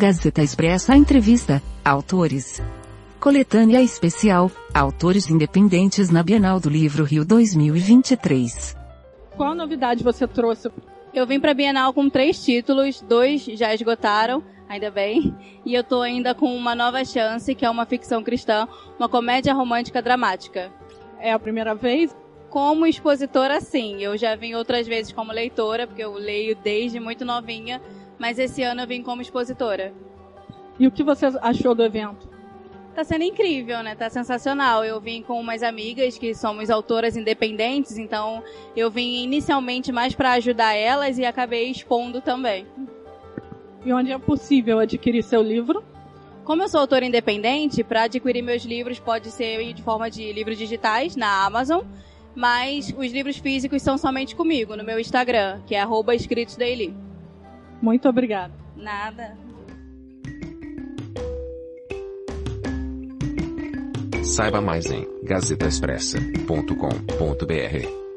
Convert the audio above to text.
Gazeta Expressa Entrevista, Autores. Coletânea Especial, Autores Independentes na Bienal do Livro Rio 2023. Qual novidade você trouxe? Eu vim para a Bienal com três títulos, dois já esgotaram, ainda bem, e eu tô ainda com uma nova chance, que é uma ficção cristã, uma comédia romântica dramática. É a primeira vez? Como expositora, sim. Eu já vim outras vezes como leitora, porque eu leio desde muito novinha, mas esse ano eu vim como expositora. E o que você achou do evento? Tá sendo incrível, né? Tá sensacional. Eu vim com umas amigas que somos autoras independentes, então eu vim inicialmente mais para ajudar elas e acabei expondo também. E onde é possível adquirir seu livro? Como eu sou autora independente, para adquirir meus livros pode ser de forma de livros digitais na Amazon, mas os livros físicos são somente comigo, no meu Instagram, que é escritosdaily. Muito obrigada. Nada. Saiba mais em gazetaexpressa.com.br.